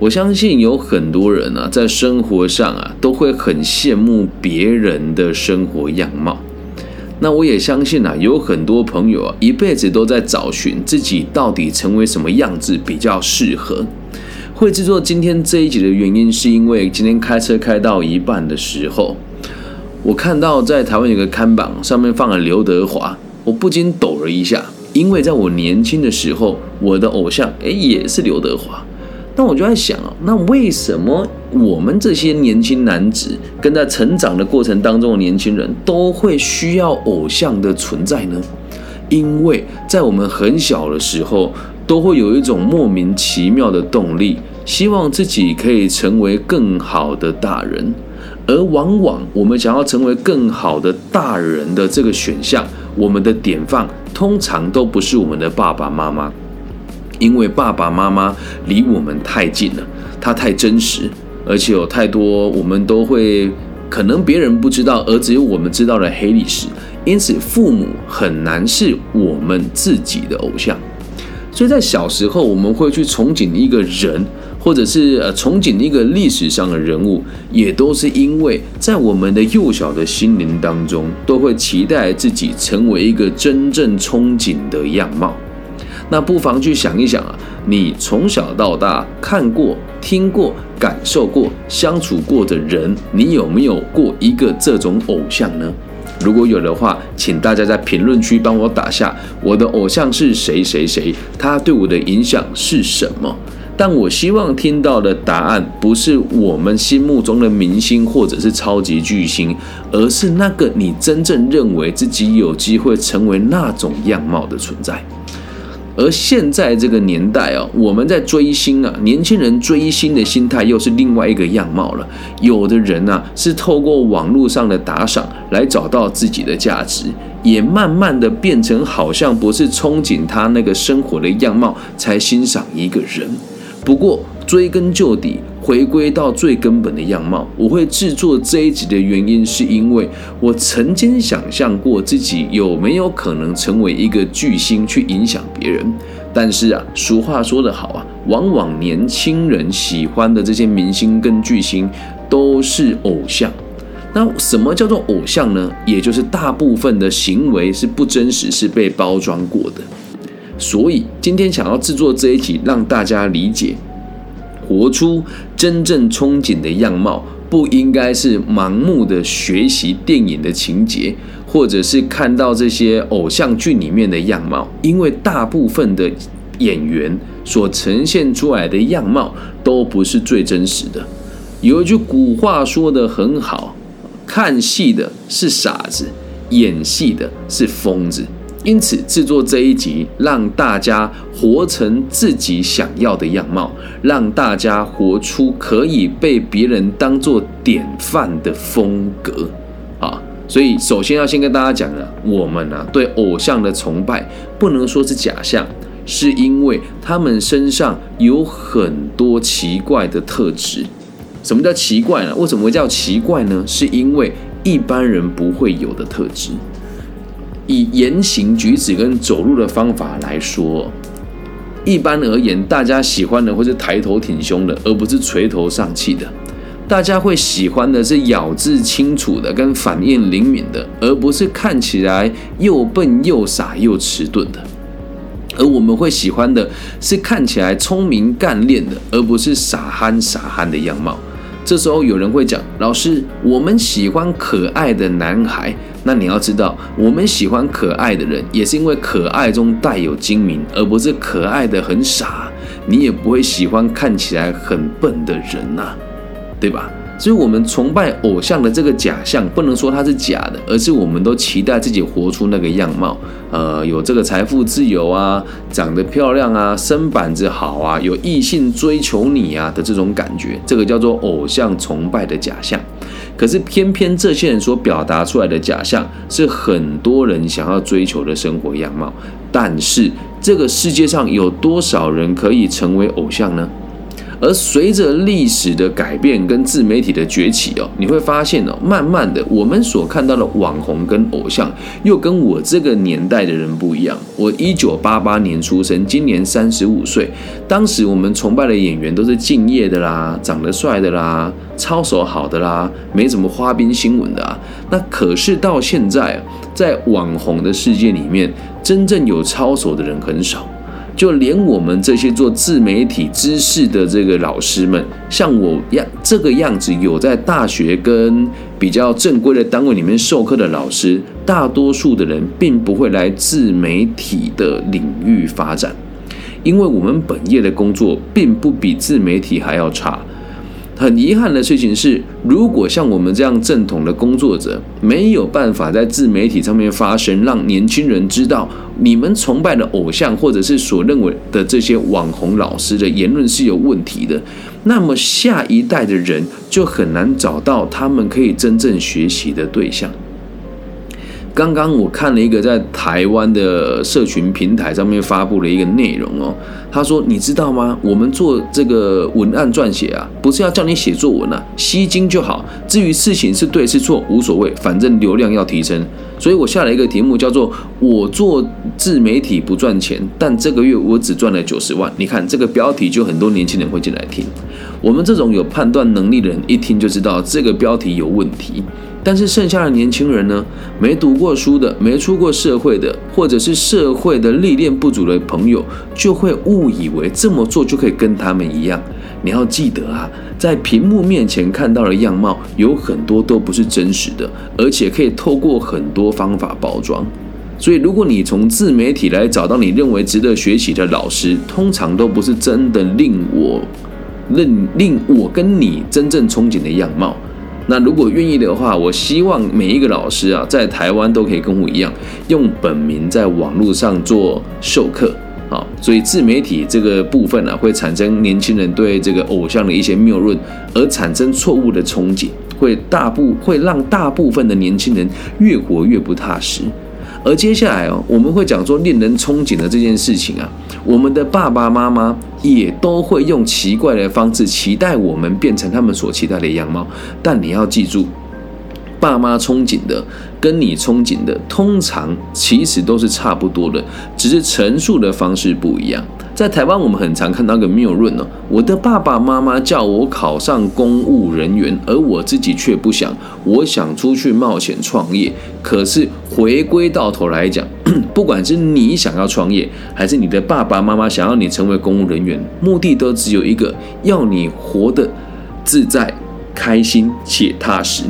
我相信有很多人啊，在生活上啊，都会很羡慕别人的生活样貌。那我也相信啊，有很多朋友啊，一辈子都在找寻自己到底成为什么样子比较适合。会制作今天这一集的原因，是因为今天开车开到一半的时候，我看到在台湾有个看板上面放了刘德华，我不禁抖了一下，因为在我年轻的时候，我的偶像诶也是刘德华。那我就在想哦，那为什么我们这些年轻男子跟在成长的过程当中的年轻人都会需要偶像的存在呢？因为在我们很小的时候，都会有一种莫名其妙的动力，希望自己可以成为更好的大人，而往往我们想要成为更好的大人的这个选项，我们的典范通常都不是我们的爸爸妈妈。因为爸爸妈妈离我们太近了，他太真实，而且有太多我们都会可能别人不知道，而只有我们知道的黑历史。因此，父母很难是我们自己的偶像。所以在小时候，我们会去憧憬一个人，或者是呃憧憬一个历史上的人物，也都是因为在我们的幼小的心灵当中，都会期待自己成为一个真正憧憬的样貌。那不妨去想一想啊，你从小到大看过、听过、感受过、相处过的人，你有没有过一个这种偶像呢？如果有的话，请大家在评论区帮我打下我的偶像是谁谁谁，他对我的影响是什么？但我希望听到的答案不是我们心目中的明星或者是超级巨星，而是那个你真正认为自己有机会成为那种样貌的存在。而现在这个年代啊，我们在追星啊，年轻人追星的心态又是另外一个样貌了。有的人啊，是透过网络上的打赏来找到自己的价值，也慢慢的变成好像不是憧憬他那个生活的样貌才欣赏一个人。不过追根究底。回归到最根本的样貌，我会制作这一集的原因，是因为我曾经想象过自己有没有可能成为一个巨星去影响别人。但是啊，俗话说得好啊，往往年轻人喜欢的这些明星跟巨星都是偶像。那什么叫做偶像呢？也就是大部分的行为是不真实，是被包装过的。所以今天想要制作这一集，让大家理解。活出真正憧憬的样貌，不应该是盲目的学习电影的情节，或者是看到这些偶像剧里面的样貌，因为大部分的演员所呈现出来的样貌都不是最真实的。有一句古话说的很好：“看戏的是傻子，演戏的是疯子。”因此，制作这一集，让大家活成自己想要的样貌，让大家活出可以被别人当做典范的风格啊！所以，首先要先跟大家讲了，我们啊对偶像的崇拜，不能说是假象，是因为他们身上有很多奇怪的特质。什么叫奇怪呢？为什么会叫奇怪呢？是因为一般人不会有的特质。以言行举止跟走路的方法来说，一般而言，大家喜欢的会是抬头挺胸的，而不是垂头丧气的。大家会喜欢的是咬字清楚的，跟反应灵敏的，而不是看起来又笨又傻又迟钝的。而我们会喜欢的是看起来聪明干练的，而不是傻憨傻憨的样貌。这时候有人会讲：“老师，我们喜欢可爱的男孩。”那你要知道，我们喜欢可爱的人，也是因为可爱中带有精明，而不是可爱的很傻。你也不会喜欢看起来很笨的人呐，对吧？所以，我们崇拜偶像的这个假象，不能说它是假的，而是我们都期待自己活出那个样貌。呃，有这个财富自由啊，长得漂亮啊，身板子好啊，有异性追求你啊的这种感觉，这个叫做偶像崇拜的假象。可是，偏偏这些人所表达出来的假象，是很多人想要追求的生活样貌。但是，这个世界上有多少人可以成为偶像呢？而随着历史的改变跟自媒体的崛起哦，你会发现哦，慢慢的我们所看到的网红跟偶像又跟我这个年代的人不一样。我一九八八年出生，今年三十五岁。当时我们崇拜的演员都是敬业的啦，长得帅的啦，操守好的啦，没什么花边新闻的啊。那可是到现在，在网红的世界里面，真正有操守的人很少。就连我们这些做自媒体知识的这个老师们，像我样这个样子，有在大学跟比较正规的单位里面授课的老师，大多数的人并不会来自媒体的领域发展，因为我们本业的工作并不比自媒体还要差。很遗憾的事情是，如果像我们这样正统的工作者，没有办法在自媒体上面发声，让年轻人知道你们崇拜的偶像或者是所认为的这些网红老师的言论是有问题的，那么下一代的人就很难找到他们可以真正学习的对象。刚刚我看了一个在台湾的社群平台上面发布的一个内容哦，他说：“你知道吗？我们做这个文案撰写啊，不是要叫你写作文啊，吸睛就好。至于事情是对是错无所谓，反正流量要提升。所以我下了一个题目叫做‘我做自媒体不赚钱，但这个月我只赚了九十万’。你看这个标题，就很多年轻人会进来听。我们这种有判断能力的人一听就知道这个标题有问题。”但是剩下的年轻人呢？没读过书的、没出过社会的，或者是社会的历练不足的朋友，就会误以为这么做就可以跟他们一样。你要记得啊，在屏幕面前看到的样貌有很多都不是真实的，而且可以透过很多方法包装。所以，如果你从自媒体来找到你认为值得学习的老师，通常都不是真的令我令令我跟你真正憧憬的样貌。那如果愿意的话，我希望每一个老师啊，在台湾都可以跟我一样，用本名在网络上做授课啊。所以自媒体这个部分呢，会产生年轻人对这个偶像的一些谬论，而产生错误的憧憬，会大部会让大部分的年轻人越活越不踏实。而接下来哦，我们会讲说令人憧憬的这件事情啊，我们的爸爸妈妈也都会用奇怪的方式期待我们变成他们所期待的样貌。但你要记住，爸妈憧憬的跟你憧憬的，通常其实都是差不多的，只是陈述的方式不一样。在台湾，我们很常看到个谬论哦，我的爸爸妈妈叫我考上公务人员，而我自己却不想，我想出去冒险创业。可是回归到头来讲，不管是你想要创业，还是你的爸爸妈妈想要你成为公务人员，目的都只有一个，要你活得自在、开心且踏实。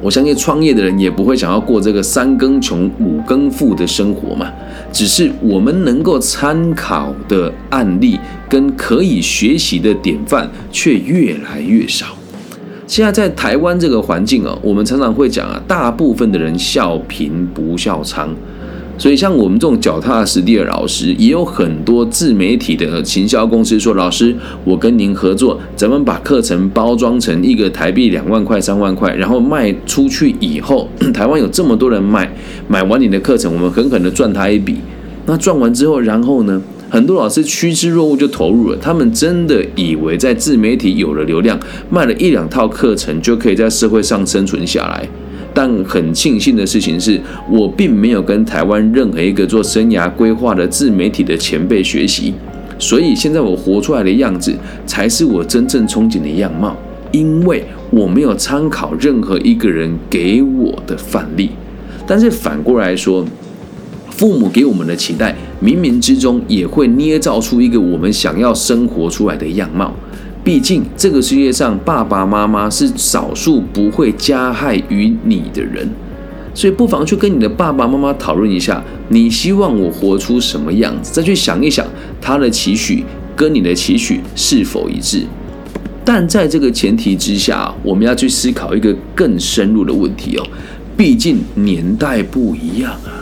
我相信创业的人也不会想要过这个三更穷五更富的生活嘛。只是我们能够参考的案例跟可以学习的典范却越来越少。现在在台湾这个环境啊，我们常常会讲啊，大部分的人笑贫不笑娼。所以，像我们这种脚踏实地的老师，也有很多自媒体的行销公司说：“老师，我跟您合作，咱们把课程包装成一个台币两万块、三万块，然后卖出去以后，台湾有这么多人买，买完你的课程，我们狠狠的赚他一笔。那赚完之后，然后呢，很多老师趋之若鹜就投入了，他们真的以为在自媒体有了流量，卖了一两套课程，就可以在社会上生存下来。”但很庆幸的事情是，我并没有跟台湾任何一个做生涯规划的自媒体的前辈学习，所以现在我活出来的样子才是我真正憧憬的样貌，因为我没有参考任何一个人给我的范例。但是反过来说，父母给我们的期待，冥冥之中也会捏造出一个我们想要生活出来的样貌。毕竟，这个世界上爸爸妈妈是少数不会加害于你的人，所以不妨去跟你的爸爸妈妈讨论一下，你希望我活出什么样子，再去想一想他的期许跟你的期许是否一致。但在这个前提之下，我们要去思考一个更深入的问题哦，毕竟年代不一样啊。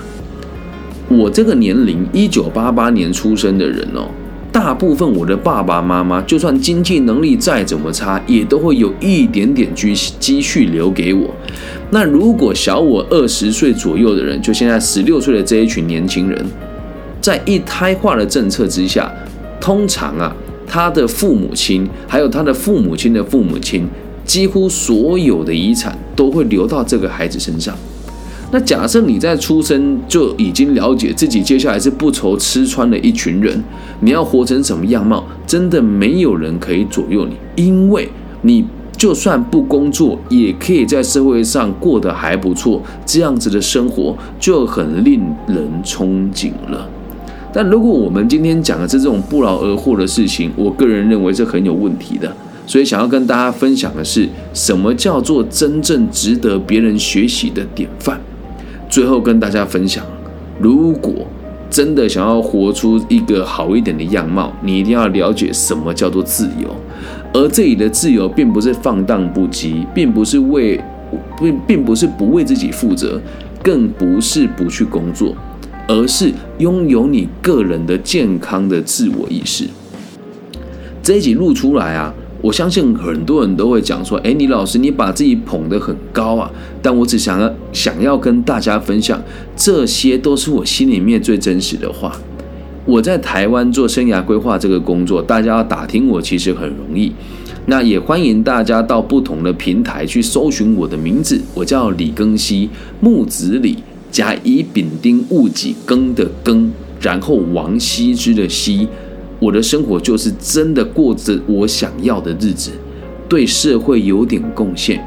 我这个年龄，一九八八年出生的人哦。大部分我的爸爸妈妈，就算经济能力再怎么差，也都会有一点点积积蓄留给我。那如果小我二十岁左右的人，就现在十六岁的这一群年轻人，在一胎化的政策之下，通常啊，他的父母亲，还有他的父母亲的父母亲，几乎所有的遗产都会留到这个孩子身上。那假设你在出生就已经了解自己接下来是不愁吃穿的一群人，你要活成什么样貌，真的没有人可以左右你，因为你就算不工作，也可以在社会上过得还不错，这样子的生活就很令人憧憬了。但如果我们今天讲的是这种不劳而获的事情，我个人认为是很有问题的。所以想要跟大家分享的是，什么叫做真正值得别人学习的典范？最后跟大家分享，如果真的想要活出一个好一点的样貌，你一定要了解什么叫做自由。而这里的自由，并不是放荡不羁，并不是为并并不是不为自己负责，更不是不去工作，而是拥有你个人的健康的自我意识。这一集录出来啊。我相信很多人都会讲说：“哎，李老师，你把自己捧得很高啊！”但我只想要想要跟大家分享，这些都是我心里面最真实的话。我在台湾做生涯规划这个工作，大家要打听我其实很容易。那也欢迎大家到不同的平台去搜寻我的名字，我叫李庚希，木子李甲乙丙丁戊己庚的庚，然后王羲之的羲。我的生活就是真的过着我想要的日子，对社会有点贡献。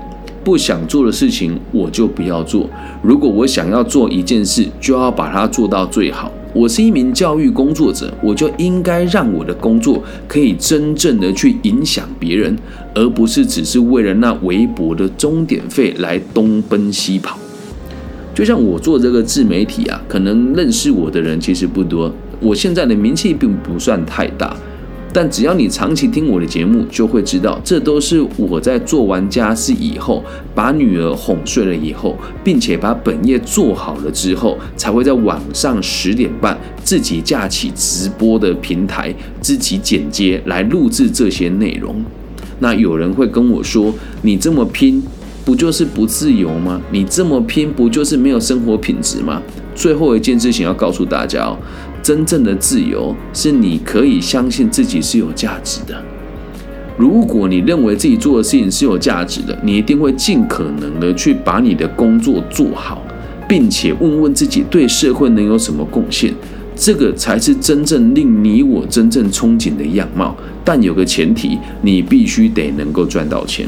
不想做的事情我就不要做。如果我想要做一件事，就要把它做到最好。我是一名教育工作者，我就应该让我的工作可以真正的去影响别人，而不是只是为了那微薄的钟点费来东奔西跑。就像我做这个自媒体啊，可能认识我的人其实不多。我现在的名气并不算太大，但只要你长期听我的节目，就会知道，这都是我在做完家事以后，把女儿哄睡了以后，并且把本业做好了之后，才会在晚上十点半自己架起直播的平台，自己剪接来录制这些内容。那有人会跟我说：“你这么拼，不就是不自由吗？你这么拼，不就是没有生活品质吗？”最后一件事情要告诉大家哦。真正的自由是你可以相信自己是有价值的。如果你认为自己做的事情是有价值的，你一定会尽可能的去把你的工作做好，并且问问自己对社会能有什么贡献。这个才是真正令你我真正憧憬的样貌。但有个前提，你必须得能够赚到钱。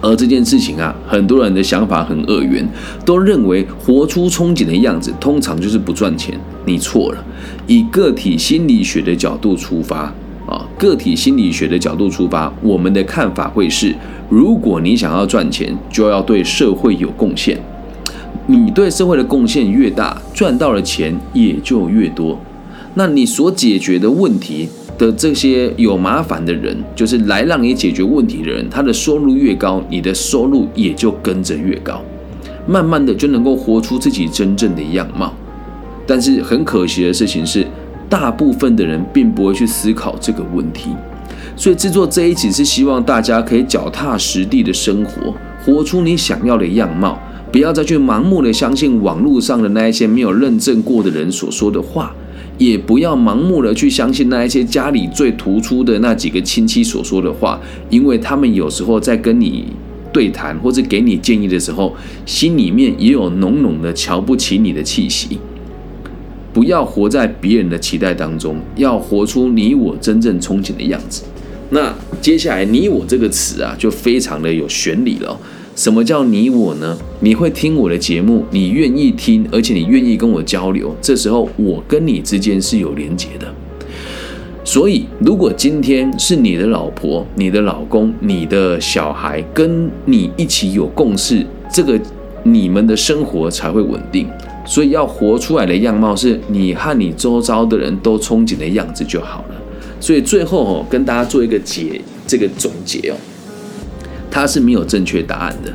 而这件事情啊，很多人的想法很二元，都认为活出憧憬的样子，通常就是不赚钱。你错了。以个体心理学的角度出发啊，个体心理学的角度出发，我们的看法会是：如果你想要赚钱，就要对社会有贡献。你对社会的贡献越大，赚到的钱也就越多。那你所解决的问题。的这些有麻烦的人，就是来让你解决问题的人，他的收入越高，你的收入也就跟着越高，慢慢的就能够活出自己真正的样貌。但是很可惜的事情是，大部分的人并不会去思考这个问题。所以制作这一集是希望大家可以脚踏实地的生活，活出你想要的样貌，不要再去盲目的相信网络上的那一些没有认证过的人所说的话。也不要盲目的去相信那一些家里最突出的那几个亲戚所说的话，因为他们有时候在跟你对谈或者给你建议的时候，心里面也有浓浓的瞧不起你的气息。不要活在别人的期待当中，要活出你我真正憧憬的样子。那接下来“你我”这个词啊，就非常的有玄理了。什么叫你我呢？你会听我的节目，你愿意听，而且你愿意跟我交流，这时候我跟你之间是有连结的。所以，如果今天是你的老婆、你的老公、你的小孩跟你一起有共识，这个你们的生活才会稳定。所以，要活出来的样貌是你和你周遭的人都憧憬的样子就好了。所以，最后哦，跟大家做一个结，这个总结哦。它是没有正确答案的，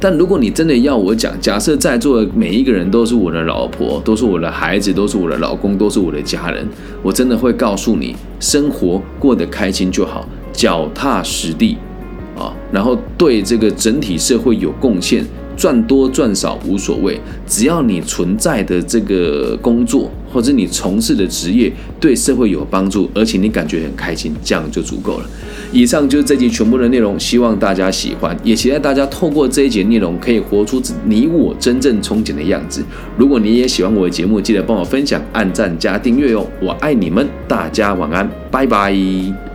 但如果你真的要我讲，假设在座的每一个人都是我的老婆，都是我的孩子，都是我的老公，都是我的家人，我真的会告诉你，生活过得开心就好，脚踏实地啊，然后对这个整体社会有贡献，赚多赚少无所谓，只要你存在的这个工作或者你从事的职业对社会有帮助，而且你感觉很开心，这样就足够了。以上就是这集全部的内容，希望大家喜欢，也期待大家透过这一节内容可以活出你我真正憧憬的样子。如果你也喜欢我的节目，记得帮我分享、按赞加订阅哦！我爱你们，大家晚安，拜拜。